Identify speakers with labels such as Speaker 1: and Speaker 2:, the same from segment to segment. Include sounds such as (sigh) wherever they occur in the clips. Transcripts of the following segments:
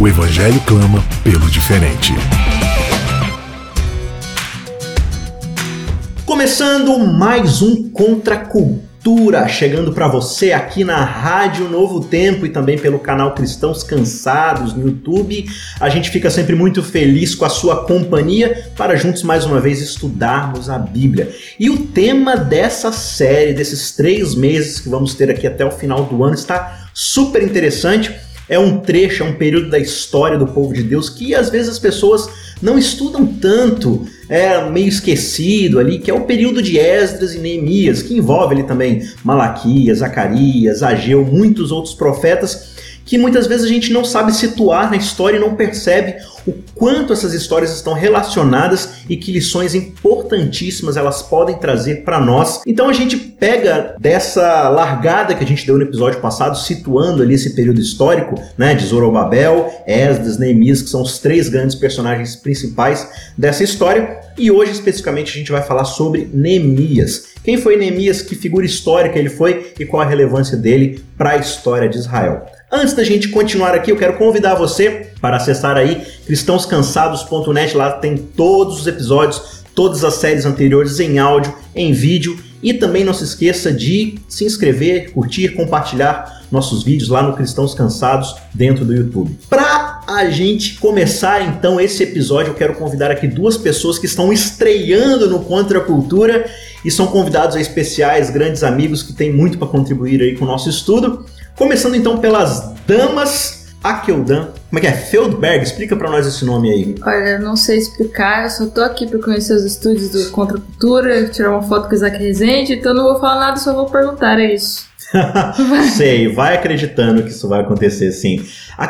Speaker 1: O Evangelho clama pelo diferente.
Speaker 2: Começando mais um Contra Cultura, chegando para você aqui na Rádio Novo Tempo e também pelo canal Cristãos Cansados no YouTube. A gente fica sempre muito feliz com a sua companhia para juntos mais uma vez estudarmos a Bíblia. E o tema dessa série, desses três meses que vamos ter aqui até o final do ano, está super interessante é um trecho, é um período da história do povo de Deus que às vezes as pessoas não estudam tanto, é meio esquecido ali, que é o período de Esdras e Neemias, que envolve ali também Malaquias, Zacarias, Ageu, muitos outros profetas que muitas vezes a gente não sabe situar na história e não percebe o quanto essas histórias estão relacionadas e que lições importantíssimas elas podem trazer para nós. Então a gente pega dessa largada que a gente deu no episódio passado, situando ali esse período histórico, né, de Zorobabel, Esdras, Neemias, que são os três grandes personagens principais dessa história, e hoje especificamente a gente vai falar sobre Neemias. Quem foi Neemias, que figura histórica ele foi e qual a relevância dele para a história de Israel. Antes da gente continuar aqui, eu quero convidar você para acessar aí cristãoscansados.net, lá tem todos os episódios, todas as séries anteriores em áudio, em vídeo e também não se esqueça de se inscrever, curtir, compartilhar nossos vídeos lá no Cristãos Cansados dentro do YouTube. Para a gente começar então esse episódio, eu quero convidar aqui duas pessoas que estão estreando no Contra a Cultura e são convidados especiais, grandes amigos que têm muito para contribuir aí com o nosso estudo. Começando então pelas damas, Akeldan. Como é que é? Feldberg, explica para nós esse nome aí.
Speaker 3: Olha, eu não sei explicar, eu só tô aqui para conhecer os estúdios do Contra Cultura, tirar uma foto com o Isaac Rezende, então não vou falar nada, só vou perguntar, é isso. (laughs)
Speaker 2: Sei, vai acreditando que isso vai acontecer sim.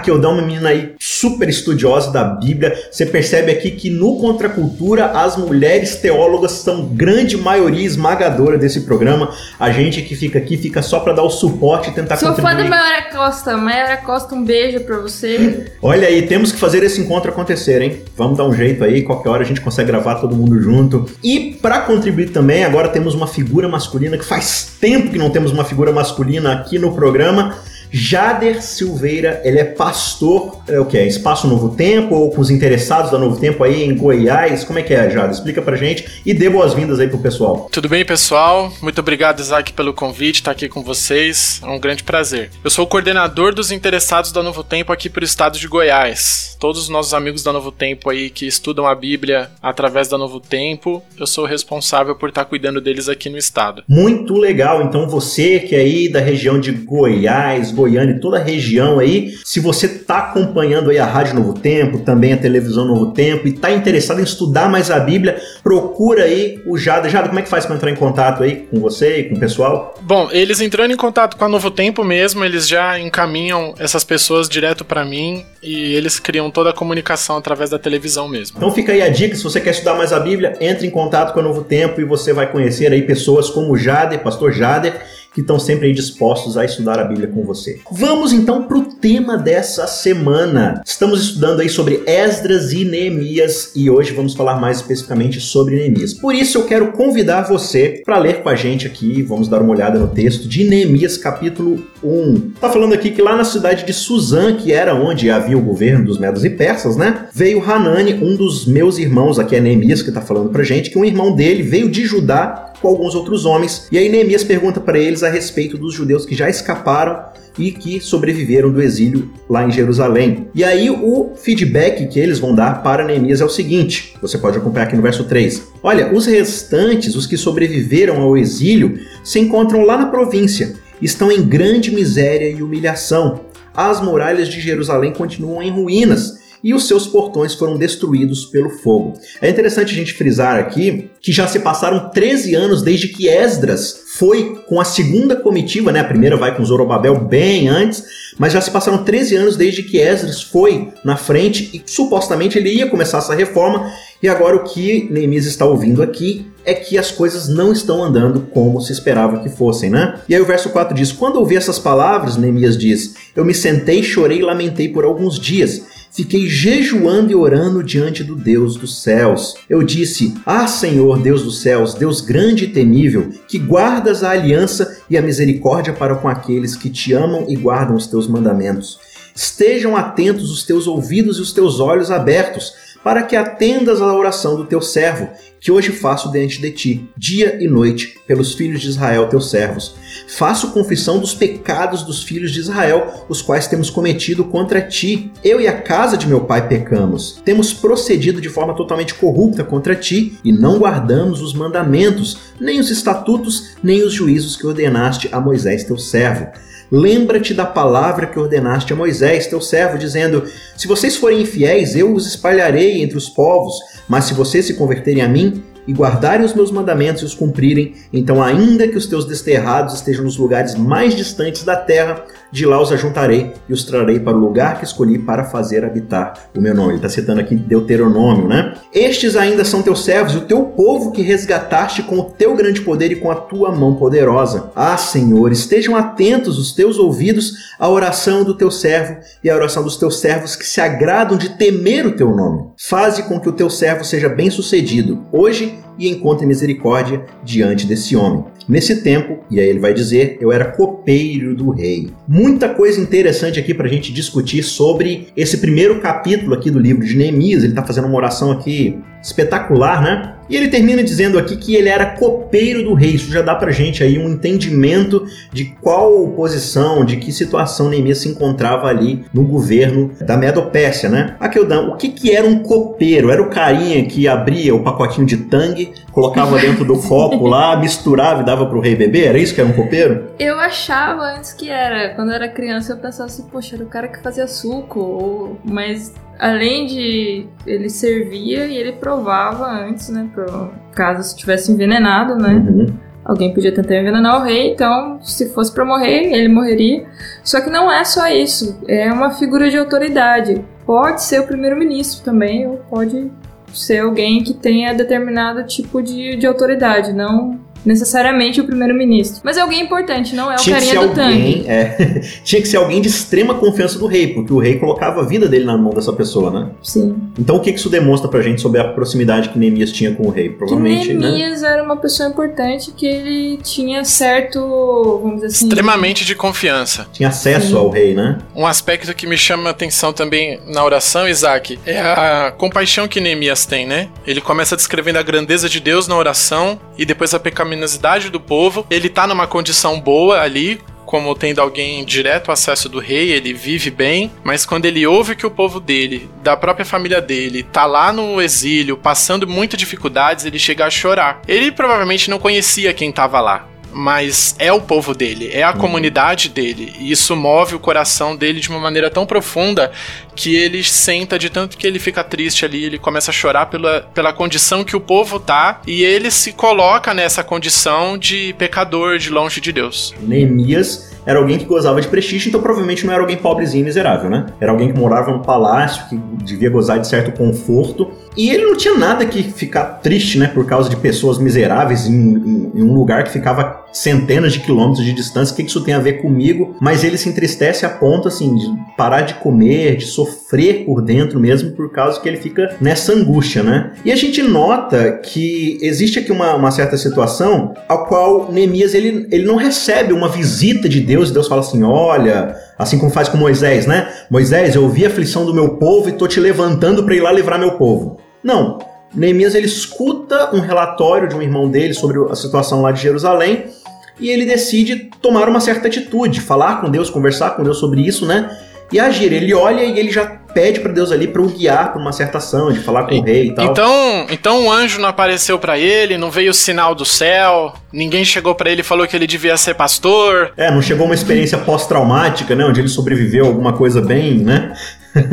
Speaker 2: Eu dou uma menina aí super estudiosa da Bíblia. Você percebe aqui que no Contracultura as mulheres teólogas são grande maioria esmagadora desse programa. A gente que fica aqui fica só para dar o suporte e tentar
Speaker 3: Sou
Speaker 2: contribuir.
Speaker 3: fã da Mayara Costa. Mayara Costa, um beijo para você.
Speaker 2: Olha aí, temos que fazer esse encontro acontecer, hein? Vamos dar um jeito aí, qualquer hora a gente consegue gravar todo mundo junto. E para contribuir também, agora temos uma figura masculina que faz tempo que não temos uma figura masculina aqui no programa. Jader Silveira, ele é pastor, é o que é? Espaço Novo Tempo ou com os interessados da Novo Tempo aí em Goiás? Como é que é, Jader? Explica pra gente e dê boas-vindas aí pro pessoal.
Speaker 4: Tudo bem, pessoal? Muito obrigado, Isaac, pelo convite, estar aqui com vocês. É um grande prazer. Eu sou o coordenador dos interessados da Novo Tempo aqui pro estado de Goiás. Todos os nossos amigos da Novo Tempo aí que estudam a Bíblia através da Novo Tempo, eu sou responsável por estar cuidando deles aqui no estado.
Speaker 2: Muito legal. Então você que é aí da região de Goiás, Goiânia e toda a região aí, se você está acompanhando aí a Rádio Novo Tempo, também a televisão Novo Tempo e está interessado em estudar mais a Bíblia, procura aí o Jada. Jada, como é que faz para entrar em contato aí com você e com o pessoal?
Speaker 4: Bom, eles entrando em contato com a Novo Tempo mesmo, eles já encaminham essas pessoas direto para mim e eles criam toda a comunicação através da televisão mesmo.
Speaker 2: Então fica aí a dica, se você quer estudar mais a Bíblia, entre em contato com a Novo Tempo e você vai conhecer aí pessoas como o Jader, pastor Jader, que estão sempre dispostos a estudar a Bíblia com você. Vamos então para o tema dessa semana. Estamos estudando aí sobre Esdras e Neemias e hoje vamos falar mais especificamente sobre Neemias. Por isso eu quero convidar você para ler com a gente aqui, vamos dar uma olhada no texto de Neemias capítulo 1. Tá falando aqui que lá na cidade de Suzã, que era onde havia o governo dos Medos e Persas, né? Veio Hanani, um dos meus irmãos, aqui é Neemias que tá falando pra gente, que um irmão dele veio de Judá com alguns outros homens. E aí Neemias pergunta para eles a respeito dos judeus que já escaparam e que sobreviveram do exílio lá em Jerusalém. E aí o feedback que eles vão dar para Neemias é o seguinte, você pode acompanhar aqui no verso 3. Olha, os restantes, os que sobreviveram ao exílio, se encontram lá na província, estão em grande miséria e humilhação. As muralhas de Jerusalém continuam em ruínas e os seus portões foram destruídos pelo fogo. É interessante a gente frisar aqui que já se passaram 13 anos desde que Esdras foi com a segunda comitiva, né? A primeira vai com Zorobabel bem antes, mas já se passaram 13 anos desde que Esdras foi na frente e supostamente ele ia começar essa reforma. E agora o que Neemias está ouvindo aqui é que as coisas não estão andando como se esperava que fossem, né? E aí o verso 4 diz: Quando ouvi essas palavras, Neemias diz: Eu me sentei, chorei e lamentei por alguns dias. Fiquei jejuando e orando diante do Deus dos céus. Eu disse: Ah, Senhor, Deus dos céus, Deus grande e temível, que guardas a aliança e a misericórdia para com aqueles que te amam e guardam os teus mandamentos. Estejam atentos os teus ouvidos e os teus olhos abertos, para que atendas à oração do teu servo que hoje faço diante de ti, dia e noite, pelos filhos de Israel, teus servos. Faço confissão dos pecados dos filhos de Israel, os quais temos cometido contra ti. Eu e a casa de meu pai pecamos. Temos procedido de forma totalmente corrupta contra ti e não guardamos os mandamentos, nem os estatutos, nem os juízos que ordenaste a Moisés, teu servo. Lembra-te da palavra que ordenaste a Moisés, teu servo, dizendo: Se vocês forem infiéis, eu os espalharei entre os povos, mas se vocês se converterem a mim, e guardarem os meus mandamentos e os cumprirem, então, ainda que os teus desterrados estejam nos lugares mais distantes da terra, de lá os ajuntarei e os trarei para o lugar que escolhi para fazer habitar o meu nome. Ele está citando aqui Deuteronômio, né? Estes ainda são teus servos, o teu povo que resgataste com o teu grande poder e com a tua mão poderosa. Ah, Senhor, estejam atentos os teus ouvidos à oração do teu servo e à oração dos teus servos que se agradam de temer o teu nome. Faze com que o teu servo seja bem sucedido, hoje e encontre misericórdia diante desse homem. Nesse tempo, e aí ele vai dizer, eu era copeiro do rei. Muita coisa interessante aqui para a gente discutir sobre esse primeiro capítulo aqui do livro de Neemias. Ele está fazendo uma oração aqui espetacular, né? E ele termina dizendo aqui que ele era copeiro do rei. Isso já dá pra gente aí um entendimento de qual posição, de que situação Neemias se encontrava ali no governo da Medopérsia, né? Akeldão, o que que era um copeiro? Era o carinha que abria o pacotinho de tangue, colocava (laughs) dentro do copo lá, misturava e dava pro rei beber? Era isso que era um copeiro?
Speaker 3: Eu achava antes que era. Quando eu era criança eu pensava assim, poxa, era o cara que fazia suco, mas além de ele servia e ele provava antes, né? Pro caso estivesse envenenado, né?
Speaker 2: Uhum.
Speaker 3: Alguém podia tentar envenenar o rei, então se fosse para morrer, ele morreria. Só que não é só isso, é uma figura de autoridade. Pode ser o primeiro-ministro também, ou pode ser alguém que tenha determinado tipo de, de autoridade, não necessariamente o primeiro-ministro. Mas é alguém importante, não é o
Speaker 2: Tinha que
Speaker 3: carinha
Speaker 2: ser
Speaker 3: do
Speaker 2: alguém,
Speaker 3: tanque.
Speaker 2: é, (laughs) tinha que ser alguém de extrema confiança do rei, porque o rei colocava a vida dele na mão dessa pessoa, né?
Speaker 3: Sim.
Speaker 2: Então o que que isso demonstra pra gente sobre a proximidade que Neemias tinha com o rei?
Speaker 3: Que
Speaker 2: Provavelmente, né?
Speaker 3: Neemias era uma pessoa importante que ele tinha certo, vamos dizer assim...
Speaker 4: Extremamente de confiança.
Speaker 2: Tinha acesso
Speaker 3: Sim.
Speaker 2: ao rei, né?
Speaker 4: Um aspecto que me chama a atenção também na oração, Isaac, é a compaixão que Neemias tem, né? Ele começa descrevendo a grandeza de Deus na oração e depois a pecaminosidade do povo. Ele tá numa condição boa ali, como tendo alguém direto acesso do rei, ele vive bem, mas quando ele ouve que o povo dele, da própria família dele, tá lá no exílio, passando muitas dificuldades, ele chega a chorar. Ele provavelmente não conhecia quem tava lá. Mas é o povo dele, é a comunidade dele, e isso move o coração dele de uma maneira tão profunda que ele senta de tanto que ele fica triste ali, ele começa a chorar pela, pela condição que o povo tá, e ele se coloca nessa condição de pecador, de longe de Deus.
Speaker 2: Neemias era alguém que gozava de prestígio, então provavelmente não era alguém pobrezinho e miserável, né? Era alguém que morava no palácio, que devia gozar de certo conforto. E ele não tinha nada que ficar triste, né? Por causa de pessoas miseráveis em, em- em um lugar que ficava centenas de quilômetros de distância. O que isso tem a ver comigo? Mas ele se entristece a ponto, assim, de parar de comer, de sofrer por dentro mesmo, por causa que ele fica nessa angústia, né? E a gente nota que existe aqui uma, uma certa situação a qual Neemias ele, ele não recebe uma visita de Deus e Deus fala assim: olha, assim como faz com Moisés, né? Moisés, eu ouvi a aflição do meu povo e tô te levantando para ir lá livrar meu povo. Não. Neemias ele escuta um relatório de um irmão dele sobre a situação lá de Jerusalém e ele decide tomar uma certa atitude, falar com Deus, conversar com Deus sobre isso, né? E agir. Ele olha e ele já pede para Deus ali para o guiar para uma certa ação, de falar com o rei e tal.
Speaker 4: Então, então o anjo não apareceu pra ele, não veio o sinal do céu, ninguém chegou pra ele e falou que ele devia ser pastor.
Speaker 2: É, não chegou uma experiência pós-traumática, né? Onde ele sobreviveu a alguma coisa bem, né?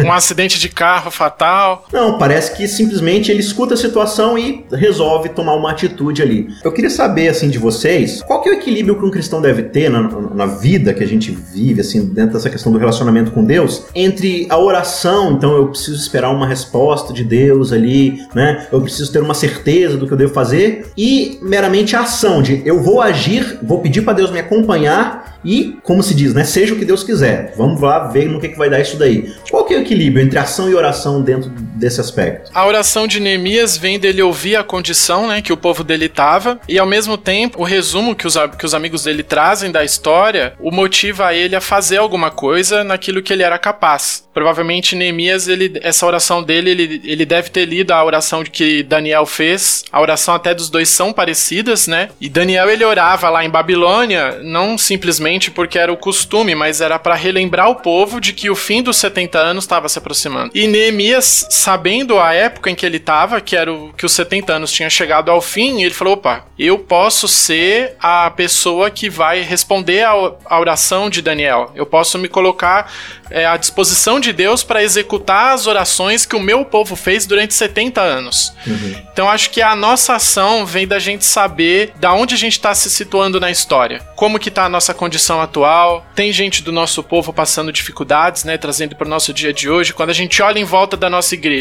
Speaker 4: Um acidente de carro fatal.
Speaker 2: Não, parece que simplesmente ele escuta a situação e resolve tomar uma atitude ali. Eu queria saber, assim, de vocês, qual que é o equilíbrio que um cristão deve ter na, na vida que a gente vive, assim, dentro dessa questão do relacionamento com Deus, entre a oração, então eu preciso esperar uma resposta de Deus ali, né? Eu preciso ter uma certeza do que eu devo fazer, e meramente a ação de eu vou agir, vou pedir para Deus me acompanhar e, como se diz, né? Seja o que Deus quiser. Vamos lá ver no que, que vai dar isso daí. Qual que é o equilíbrio entre ação e oração dentro desse aspecto?
Speaker 4: A oração de Neemias vem dele ouvir a condição né, que o povo dele estava, e ao mesmo tempo, o resumo que os, que os amigos dele trazem da história o motiva ele a fazer alguma coisa naquilo que ele era capaz. Provavelmente Neemias, ele, essa oração dele, ele, ele deve ter lido a oração que Daniel fez. A oração até dos dois são parecidas, né? E Daniel ele orava lá em Babilônia, não simplesmente porque era o costume, mas era para relembrar o povo de que o fim dos 70 anos estava se aproximando. E Neemias, sabendo a época em que ele estava, que era o, que os 70 anos tinham chegado ao fim, ele falou: opa, eu posso ser a pessoa que vai responder à oração de Daniel. Eu posso me colocar é, à disposição de Deus para executar as orações que o meu povo fez durante 70 anos. Uhum. Então acho que a nossa ação vem da gente saber da onde a gente está se situando na história, como que está a nossa condição atual. Tem gente do nosso povo passando dificuldades, né, trazendo para o nosso dia de hoje. Quando a gente olha em volta da nossa igreja,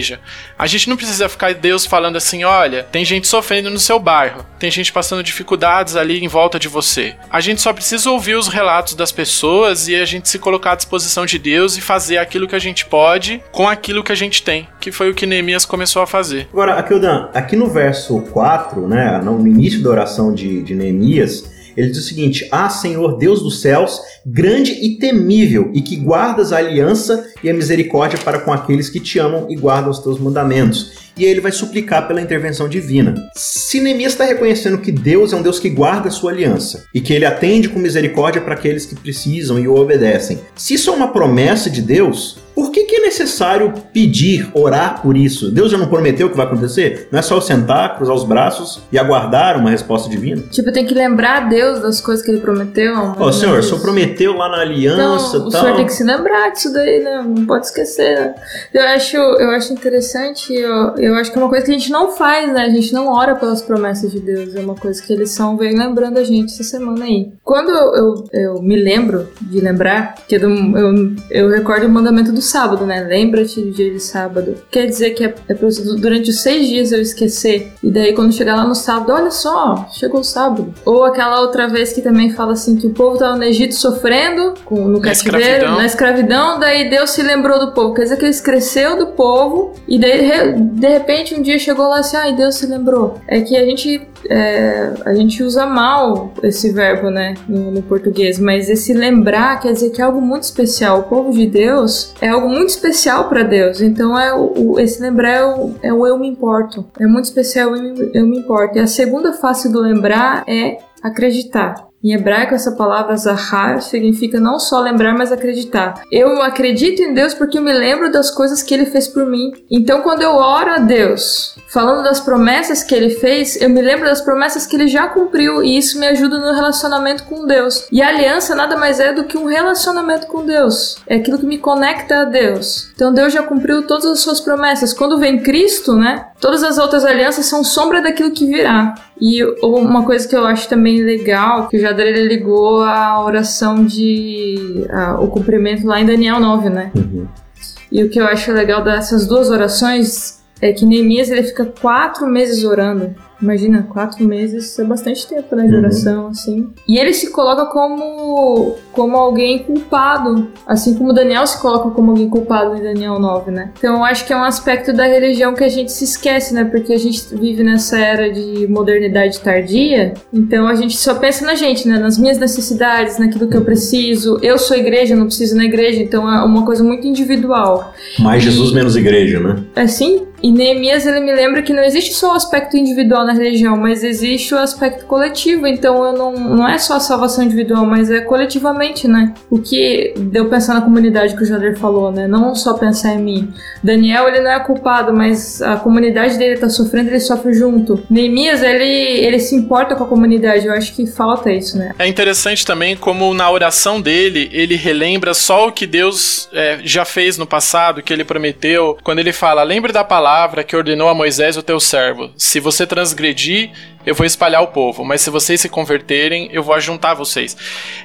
Speaker 4: a gente não precisa ficar Deus falando assim, olha, tem gente sofrendo no seu bairro, tem gente passando dificuldades ali em volta de você. A gente só precisa ouvir os relatos das pessoas e a gente se colocar à disposição de Deus Deus e fazer aquilo que a gente pode com aquilo que a gente tem, que foi o que Neemias começou a fazer.
Speaker 2: Agora, Akildan, aqui no verso 4, né, no início da oração de, de Neemias, ele diz o seguinte: Ah, Senhor Deus dos céus, grande e temível, e que guardas a aliança e a misericórdia para com aqueles que te amam e guardam os teus mandamentos e aí ele vai suplicar pela intervenção divina. Se Neemias está reconhecendo que Deus é um Deus que guarda a sua aliança e que ele atende com misericórdia para aqueles que precisam e o obedecem, se isso é uma promessa de Deus, por que, que, é necessário pedir, orar por isso? Deus já não prometeu que vai acontecer? Não é só eu sentar, cruzar os braços e aguardar uma resposta divina?
Speaker 3: Tipo, tem que lembrar a Deus das coisas que ele prometeu.
Speaker 2: Ó, oh, senhor, o senhor prometeu lá na aliança
Speaker 3: então,
Speaker 2: tal.
Speaker 3: O senhor tem que se lembrar disso daí, né? Não pode esquecer. Né? Eu, acho, eu acho interessante, eu, eu acho que é uma coisa que a gente não faz, né? A gente não ora pelas promessas de Deus. É uma coisa que eles são vem lembrando a gente essa semana aí. Quando eu, eu, eu me lembro de lembrar, que eu, eu, eu recordo o mandamento do sábado, né? Lembra-te do dia de sábado. Quer dizer que é, é durante os seis dias eu esquecer. E daí quando chegar lá no sábado, olha só, chegou o sábado. Ou aquela outra vez que também fala assim que o povo tava no Egito sofrendo, com, no cativeiro, escravidão. na escravidão, daí Deus se lembrou do povo. Quer dizer que ele cresceu do povo e daí de repente um dia chegou lá assim, ai, Deus se lembrou. É que a gente é, a gente usa mal esse verbo, né, no, no, português, mas esse lembrar quer dizer que é algo muito especial. O povo de Deus é algo muito especial para Deus. Então é o, esse lembrar é o, é o eu me importo. É muito especial eu me, eu me importo. E a segunda face do lembrar é acreditar. Em hebraico, essa palavra zahar significa não só lembrar, mas acreditar. Eu acredito em Deus porque eu me lembro das coisas que Ele fez por mim. Então, quando eu oro a Deus, falando das promessas que Ele fez, eu me lembro das promessas que Ele já cumpriu e isso me ajuda no relacionamento com Deus. E a aliança nada mais é do que um relacionamento com Deus. É aquilo que me conecta a Deus. Então, Deus já cumpriu todas as suas promessas. Quando vem Cristo, né? Todas as outras alianças são sombra daquilo que virá. E uma coisa que eu acho também legal, que o Jader ele ligou a oração de. A, o cumprimento lá em Daniel 9, né? Uhum. E o que eu acho legal dessas duas orações é que Neemias ele fica quatro meses orando. Imagina, quatro meses é bastante tempo, né, de uhum. assim. E ele se coloca como, como alguém culpado, assim como Daniel se coloca como alguém culpado em Daniel 9, né? Então eu acho que é um aspecto da religião que a gente se esquece, né? Porque a gente vive nessa era de modernidade tardia, então a gente só pensa na gente, né? Nas minhas necessidades, naquilo que eu preciso. Eu sou igreja, não preciso na igreja, então é uma coisa muito individual.
Speaker 2: Mais Jesus, menos igreja, né?
Speaker 3: É sim. E Neemias, ele me lembra que não existe só o aspecto individual individual na religião, mas existe o aspecto coletivo, então eu não, não é só a salvação individual, mas é coletivamente, né? O que deu pensar na comunidade que o Jader falou, né? Não só pensar em mim. Daniel, ele não é culpado, mas a comunidade dele tá sofrendo, ele sofre junto. Neemias, ele, ele se importa com a comunidade, eu acho que falta isso, né?
Speaker 4: É interessante também como na oração dele, ele relembra só o que Deus é, já fez no passado, que ele prometeu, quando ele fala, lembre da palavra que ordenou a Moisés o teu servo. Se você transgredir, eu vou espalhar o povo, mas se vocês se converterem, eu vou ajuntar vocês.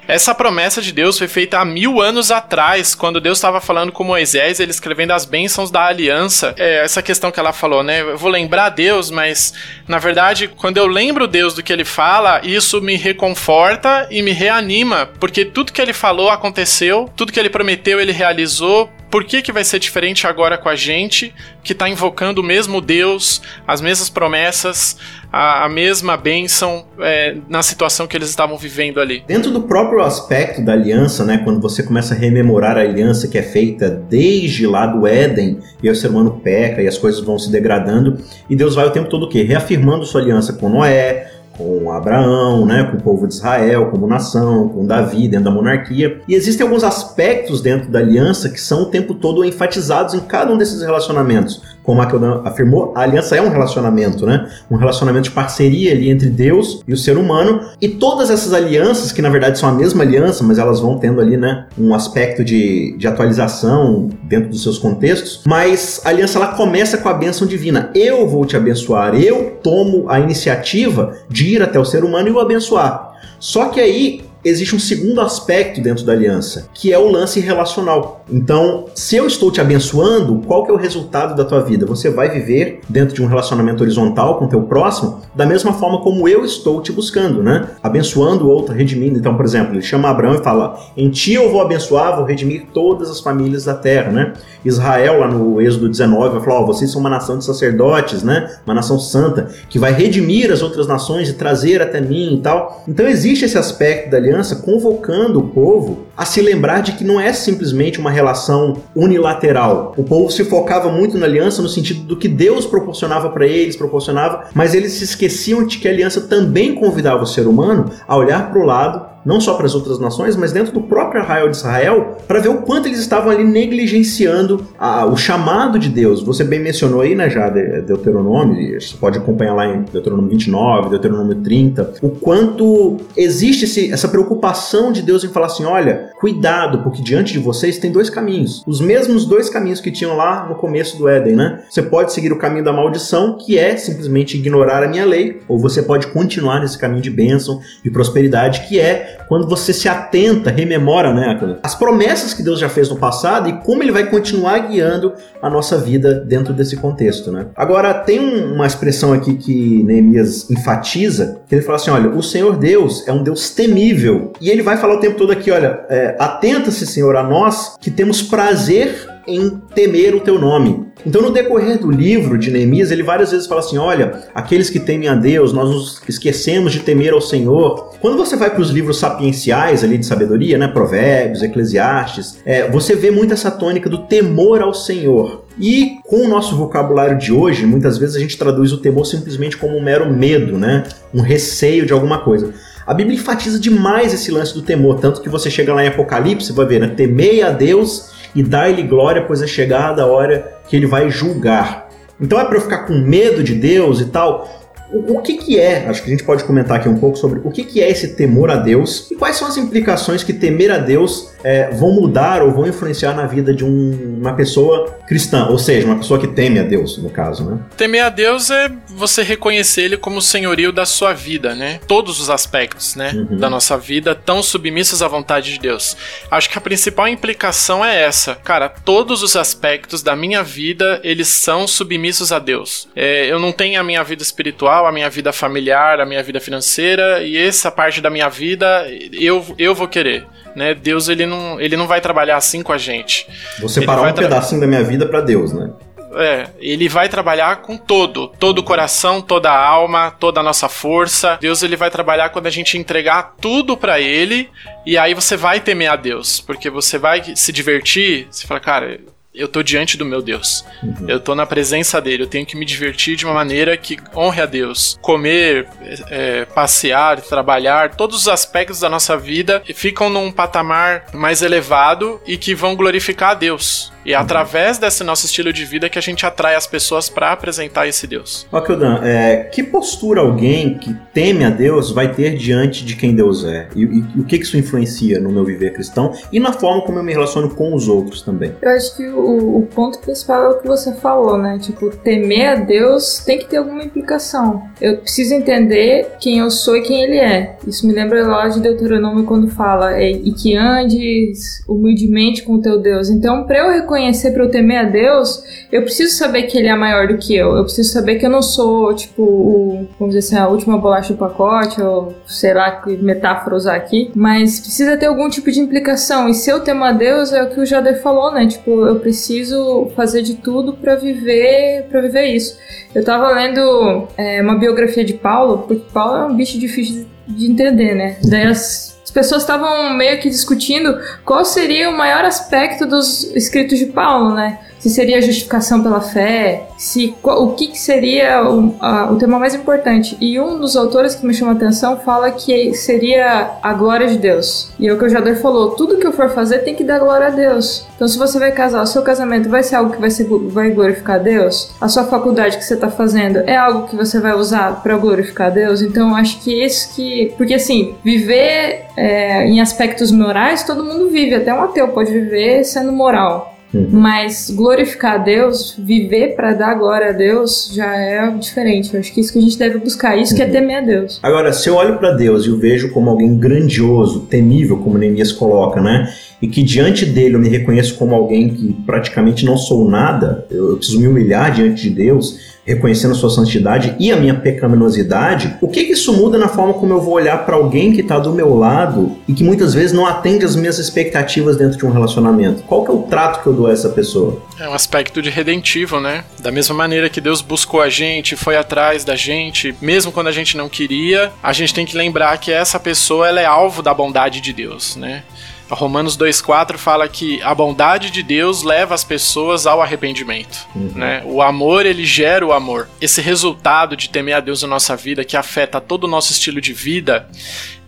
Speaker 4: Essa promessa de Deus foi feita há mil anos atrás, quando Deus estava falando com Moisés, ele escrevendo as bênçãos da aliança. É essa questão que ela falou, né? Eu vou lembrar Deus, mas na verdade, quando eu lembro Deus do que ele fala, isso me reconforta e me reanima, porque tudo que ele falou aconteceu, tudo que ele prometeu, ele realizou por que, que vai ser diferente agora com a gente, que está invocando o mesmo Deus, as mesmas promessas, a, a mesma bênção é, na situação que eles estavam vivendo ali?
Speaker 2: Dentro do próprio aspecto da aliança, né, quando você começa a rememorar a aliança que é feita desde lá do Éden, e o ser humano peca e as coisas vão se degradando, e Deus vai o tempo todo o quê? Reafirmando sua aliança com Noé, com Abraão, né, com o povo de Israel, como nação, com Davi dentro da monarquia. E existem alguns aspectos dentro da aliança que são o tempo todo enfatizados em cada um desses relacionamentos como a Keldan afirmou, a aliança é um relacionamento, né? Um relacionamento de parceria ali entre Deus e o ser humano. E todas essas alianças, que na verdade são a mesma aliança, mas elas vão tendo ali, né, um aspecto de, de atualização dentro dos seus contextos. Mas a aliança ela começa com a bênção divina. Eu vou te abençoar, eu tomo a iniciativa de ir até o ser humano e o abençoar. Só que aí existe um segundo aspecto dentro da aliança, que é o lance relacional. Então, se eu estou te abençoando, qual que é o resultado da tua vida? Você vai viver dentro de um relacionamento horizontal com o teu próximo, da mesma forma como eu estou te buscando, né? Abençoando o outro, redimindo. Então, por exemplo, ele chama Abraão e fala: "Em ti eu vou abençoar, vou redimir todas as famílias da terra", né? Israel lá no Êxodo 19 vai falar: "Ó, oh, vocês são uma nação de sacerdotes, né? Uma nação santa que vai redimir as outras nações e trazer até mim e tal". Então existe esse aspecto da aliança convocando o povo a se lembrar de que não é simplesmente uma relação unilateral. O povo se focava muito na aliança no sentido do que Deus proporcionava para eles, proporcionava, mas eles se esqueciam de que a aliança também convidava o ser humano a olhar para o lado não só para as outras nações, mas dentro do próprio arraial de Israel, para ver o quanto eles estavam ali negligenciando a, o chamado de Deus. Você bem mencionou aí, né, já, Deuteronômio, você pode acompanhar lá em Deuteronômio 29, Deuteronômio 30, o quanto existe esse, essa preocupação de Deus em falar assim: olha, cuidado, porque diante de vocês tem dois caminhos. Os mesmos dois caminhos que tinham lá no começo do Éden, né? Você pode seguir o caminho da maldição, que é simplesmente ignorar a minha lei, ou você pode continuar nesse caminho de bênção, de prosperidade, que é quando você se atenta, rememora né, as promessas que Deus já fez no passado e como ele vai continuar guiando a nossa vida dentro desse contexto. Né? Agora, tem uma expressão aqui que Neemias enfatiza, que ele fala assim: olha, o Senhor Deus é um Deus temível. E ele vai falar o tempo todo aqui: olha, é, atenta-se, Senhor, a nós que temos prazer em temer o teu nome. Então, no decorrer do livro de Neemias, ele várias vezes fala assim: olha, aqueles que temem a Deus, nós nos esquecemos de temer ao Senhor. Quando você vai para os livros sapienciais ali de sabedoria, né, Provérbios, Eclesiastes, é, você vê muito essa tônica do temor ao Senhor. E com o nosso vocabulário de hoje, muitas vezes a gente traduz o temor simplesmente como um mero medo, né? Um receio de alguma coisa. A Bíblia enfatiza demais esse lance do temor, tanto que você chega lá em Apocalipse, vai ver, né? Temei a Deus e dai-lhe glória, pois é chegada a hora que ele vai julgar. Então é para eu ficar com medo de Deus e tal? O, o, que, que é, acho que a gente pode comentar aqui um pouco sobre o que, que é esse temor a Deus e quais são as implicações que temer a Deus é, vão mudar ou vão influenciar na vida de um, uma pessoa cristã, ou seja, uma pessoa que teme a Deus, no caso, né?
Speaker 4: Temer a Deus é você reconhecer Ele como o senhorio da sua vida, né? Todos os aspectos, né, uhum. da nossa vida tão submissos à vontade de Deus. Acho que a principal implicação é essa, cara. Todos os aspectos da minha vida eles são submissos a Deus. É, eu não tenho a minha vida espiritual, a minha vida familiar, a minha vida financeira e essa parte da minha vida eu eu vou querer né? Deus ele não, ele não vai trabalhar assim com a gente.
Speaker 2: Vou separar um pedacinho da minha vida para Deus, né?
Speaker 4: É, ele vai trabalhar com todo, todo o coração, toda a alma, toda a nossa força. Deus ele vai trabalhar quando a gente entregar tudo para ele e aí você vai temer a Deus, porque você vai se divertir, você fala, cara, eu tô diante do meu Deus. Uhum. Eu tô na presença dele. Eu tenho que me divertir de uma maneira que honre a Deus. Comer, é, passear, trabalhar, todos os aspectos da nossa vida ficam num patamar mais elevado e que vão glorificar a Deus. E é através desse nosso estilo de vida que a gente atrai as pessoas para apresentar esse Deus.
Speaker 2: Ok, Dan, é, que postura alguém que teme a Deus vai ter diante de quem Deus é? E, e, e, o que isso influencia no meu viver cristão e na forma como eu me relaciono com os outros também?
Speaker 3: Eu acho que o, o ponto principal é o que você falou, né? Tipo, temer a Deus tem que ter alguma implicação. Eu preciso entender quem eu sou e quem Ele é. Isso me lembra lá de Deuteronômio quando fala é, e que andes humildemente com o teu Deus. Então, para eu reconhecer, para eu temer a Deus, eu preciso saber que Ele é maior do que eu. Eu preciso saber que eu não sou, tipo, o, vamos dizer assim, a última bolacha do pacote, ou sei lá que metáfora usar aqui, mas precisa ter algum tipo de implicação. E se eu temo a Deus, é o que o Jader falou, né? Tipo, eu preciso fazer de tudo para viver, para viver isso. Eu tava lendo é, uma biografia de Paulo, porque Paulo é um bicho difícil de entender, né? Daí as as pessoas estavam meio que discutindo qual seria o maior aspecto dos escritos de Paulo, né? Se seria justificação pela fé, se o que, que seria o, a, o, tema mais importante. E um dos autores que me chamou a atenção fala que seria a glória de Deus. E é o que o Jador falou: tudo que eu for fazer tem que dar glória a Deus. Então, se você vai casar, o seu casamento vai ser algo que vai, ser, vai glorificar a Deus? A sua faculdade que você está fazendo é algo que você vai usar para glorificar a Deus? Então, acho que isso que. Porque assim, viver é, em aspectos morais, todo mundo vive, até um ateu pode viver sendo moral. Uhum. Mas glorificar a Deus, viver para dar glória a Deus, já é diferente. Eu acho que isso que a gente deve buscar, isso uhum. que é uhum. temer a Deus.
Speaker 2: Agora, se eu olho para Deus e o vejo como alguém grandioso, temível, como Neemias coloca, né? E que diante dele eu me reconheço como alguém que praticamente não sou nada, eu preciso me humilhar diante de Deus reconhecendo a sua santidade e a minha pecaminosidade, o que, que isso muda na forma como eu vou olhar para alguém que está do meu lado e que muitas vezes não atende as minhas expectativas dentro de um relacionamento? Qual que é o trato que eu dou a essa pessoa?
Speaker 4: É um aspecto de redentivo, né? Da mesma maneira que Deus buscou a gente, foi atrás da gente, mesmo quando a gente não queria, a gente tem que lembrar que essa pessoa ela é alvo da bondade de Deus, né? Romanos 2,4 fala que a bondade de Deus leva as pessoas ao arrependimento. Uhum. Né? O amor, ele gera o amor. Esse resultado de temer a Deus na nossa vida, que afeta todo o nosso estilo de vida,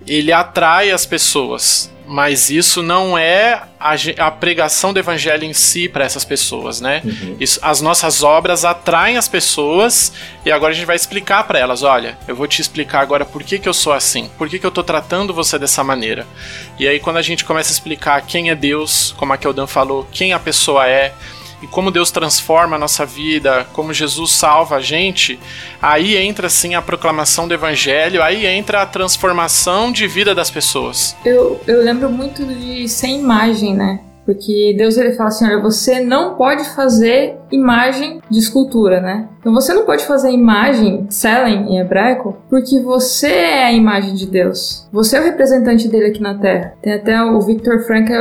Speaker 4: ele atrai as pessoas mas isso não é a, a, pregação do evangelho em si para essas pessoas, né? Uhum. Isso, as nossas obras atraem as pessoas e agora a gente vai explicar para elas, olha, eu vou te explicar agora por que, que eu sou assim, por que, que eu estou tratando você dessa maneira. E aí quando a gente começa a explicar quem é Deus, como a Keldan falou, quem a pessoa é, e como Deus transforma a nossa vida, como Jesus salva a gente, aí entra sim a proclamação do evangelho, aí entra a transformação de vida das pessoas.
Speaker 3: Eu, eu lembro muito de sem imagem, né? Porque Deus ele fala assim: olha, você não pode fazer imagem de escultura, né? Então você não pode fazer imagem, Selen em hebraico, porque você é a imagem de Deus. Você é o representante dele aqui na Terra. Tem até o Victor Frankl,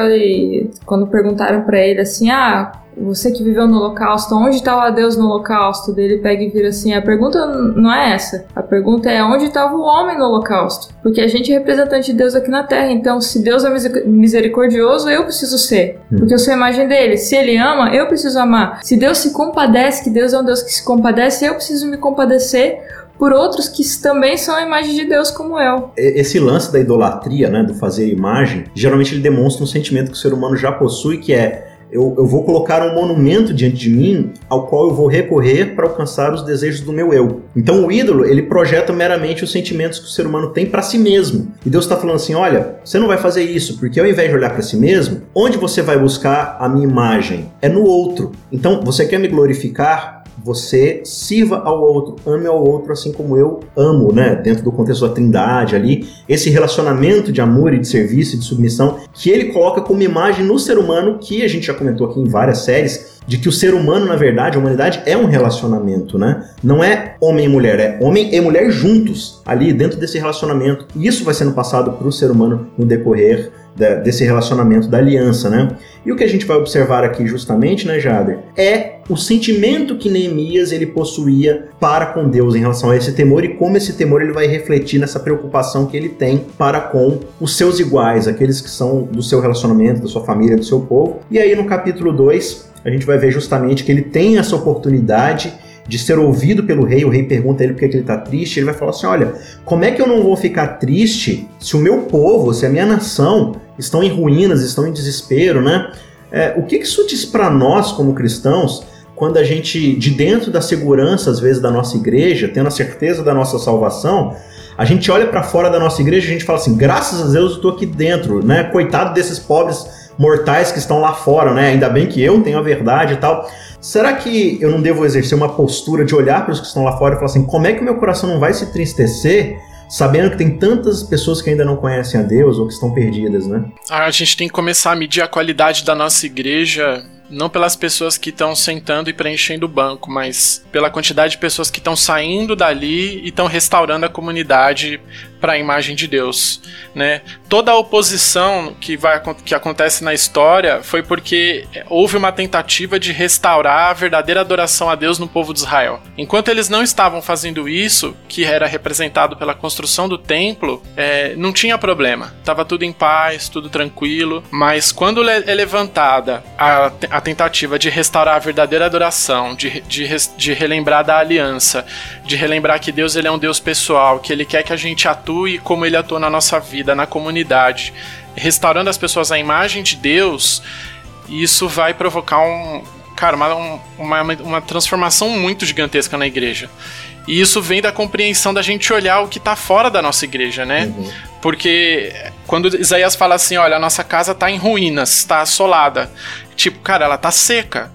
Speaker 3: quando perguntaram para ele assim: ah, você que viveu no Holocausto, onde estava tá Deus no Holocausto? Dele pega e vira assim: a pergunta não é essa. A pergunta é onde estava o homem no Holocausto? Porque a gente é representante de Deus aqui na Terra. Então, se Deus é misericordioso, eu preciso ser. Hum. Porque eu sou a imagem dele. Se ele ama, eu preciso amar. Se Deus se compadece, que Deus é um Deus que se compadece, eu preciso me compadecer por outros que também são a imagem de Deus como eu.
Speaker 2: Esse lance da idolatria, né, do fazer imagem, geralmente ele demonstra um sentimento que o ser humano já possui, que é eu, eu vou colocar um monumento diante de mim ao qual eu vou recorrer para alcançar os desejos do meu eu. Então o ídolo, ele projeta meramente os sentimentos que o ser humano tem para si mesmo. E Deus está falando assim: olha, você não vai fazer isso, porque ao invés de olhar para si mesmo, onde você vai buscar a minha imagem? É no outro. Então, você quer me glorificar? Você sirva ao outro, ame ao outro assim como eu amo, né? Dentro do contexto da Trindade ali, esse relacionamento de amor e de serviço e de submissão que ele coloca como imagem no ser humano, que a gente já comentou aqui em várias séries, de que o ser humano, na verdade, a humanidade é um relacionamento, né? Não é homem e mulher, é homem e mulher juntos ali dentro desse relacionamento. E isso vai sendo passado para o ser humano no decorrer desse relacionamento da aliança, né? E o que a gente vai observar aqui justamente, né, Jader, é o sentimento que Neemias ele possuía para com Deus em relação a esse temor e como esse temor ele vai refletir nessa preocupação que ele tem para com os seus iguais, aqueles que são do seu relacionamento, da sua família, do seu povo. E aí no capítulo 2, a gente vai ver justamente que ele tem essa oportunidade de ser ouvido pelo rei. O rei pergunta a ele por que ele está triste. Ele vai falar assim: Olha, como é que eu não vou ficar triste se o meu povo, se a minha nação estão em ruínas, estão em desespero, né? É, o que isso diz para nós como cristãos quando a gente, de dentro da segurança, às vezes, da nossa igreja, tendo a certeza da nossa salvação, a gente olha para fora da nossa igreja e a gente fala assim: graças a Deus eu estou aqui dentro, né? Coitado desses pobres mortais que estão lá fora, né? Ainda bem que eu tenho a verdade e tal. Será que eu não devo exercer uma postura de olhar para os que estão lá fora e falar assim: como é que o meu coração não vai se entristecer sabendo que tem tantas pessoas que ainda não conhecem a Deus ou que estão perdidas, né?
Speaker 4: Ah, a gente tem que começar a medir a qualidade da nossa igreja não pelas pessoas que estão sentando e preenchendo o banco, mas pela quantidade de pessoas que estão saindo dali e estão restaurando a comunidade para a imagem de Deus, né? Toda a oposição que vai que acontece na história foi porque houve uma tentativa de restaurar a verdadeira adoração a Deus no povo de Israel. Enquanto eles não estavam fazendo isso, que era representado pela construção do templo, é, não tinha problema, estava tudo em paz, tudo tranquilo. Mas quando é levantada a, a tentativa de restaurar a verdadeira adoração, de, de, de relembrar da aliança, de relembrar que Deus ele é um Deus pessoal, que Ele quer que a gente atue como ele atua na nossa vida, na comunidade, restaurando as pessoas à imagem de Deus, isso vai provocar um, cara, uma, uma, uma transformação muito gigantesca na igreja. E isso vem da compreensão da gente olhar o que está fora da nossa igreja, né? Uhum. Porque quando Isaías fala assim, olha, a nossa casa está em ruínas, está assolada. Tipo, cara, ela está seca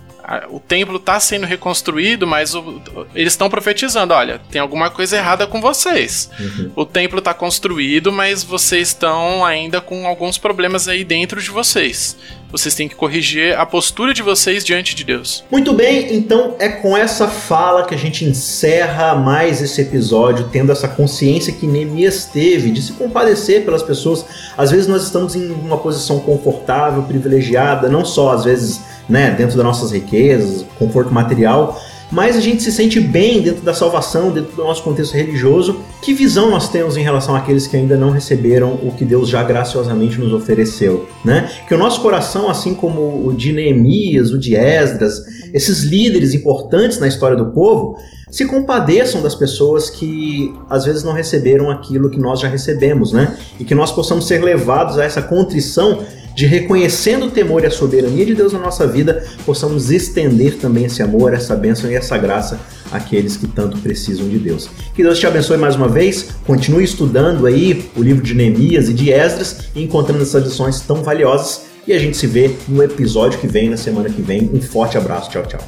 Speaker 4: o templo está sendo reconstruído, mas o, eles estão profetizando: olha, tem alguma coisa errada com vocês. Uhum. O templo está construído, mas vocês estão ainda com alguns problemas aí dentro de vocês. Vocês têm que corrigir a postura de vocês diante de Deus.
Speaker 2: Muito bem, então é com essa fala que a gente encerra mais esse episódio, tendo essa consciência que Neemias teve de se compadecer pelas pessoas. Às vezes nós estamos em uma posição confortável, privilegiada, não só às vezes né, dentro das nossas riquezas, conforto material, mas a gente se sente bem dentro da salvação, dentro do nosso contexto religioso. Que visão nós temos em relação àqueles que ainda não receberam o que Deus já graciosamente nos ofereceu, né? Que o nosso coração, assim como o de Neemias, o de Esdras, esses líderes importantes na história do povo, se compadeçam das pessoas que às vezes não receberam aquilo que nós já recebemos, né? E que nós possamos ser levados a essa contrição de reconhecendo o temor e a soberania de Deus na nossa vida, possamos estender também esse amor, essa bênção e essa graça àqueles que tanto precisam de Deus. Que Deus te abençoe mais uma vez, continue estudando aí o livro de Neemias e de Esdras e encontrando essas lições tão valiosas. E a gente se vê no episódio que vem, na semana que vem. Um forte abraço, tchau, tchau.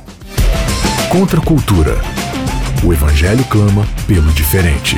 Speaker 1: Contra a cultura. O Evangelho clama pelo diferente.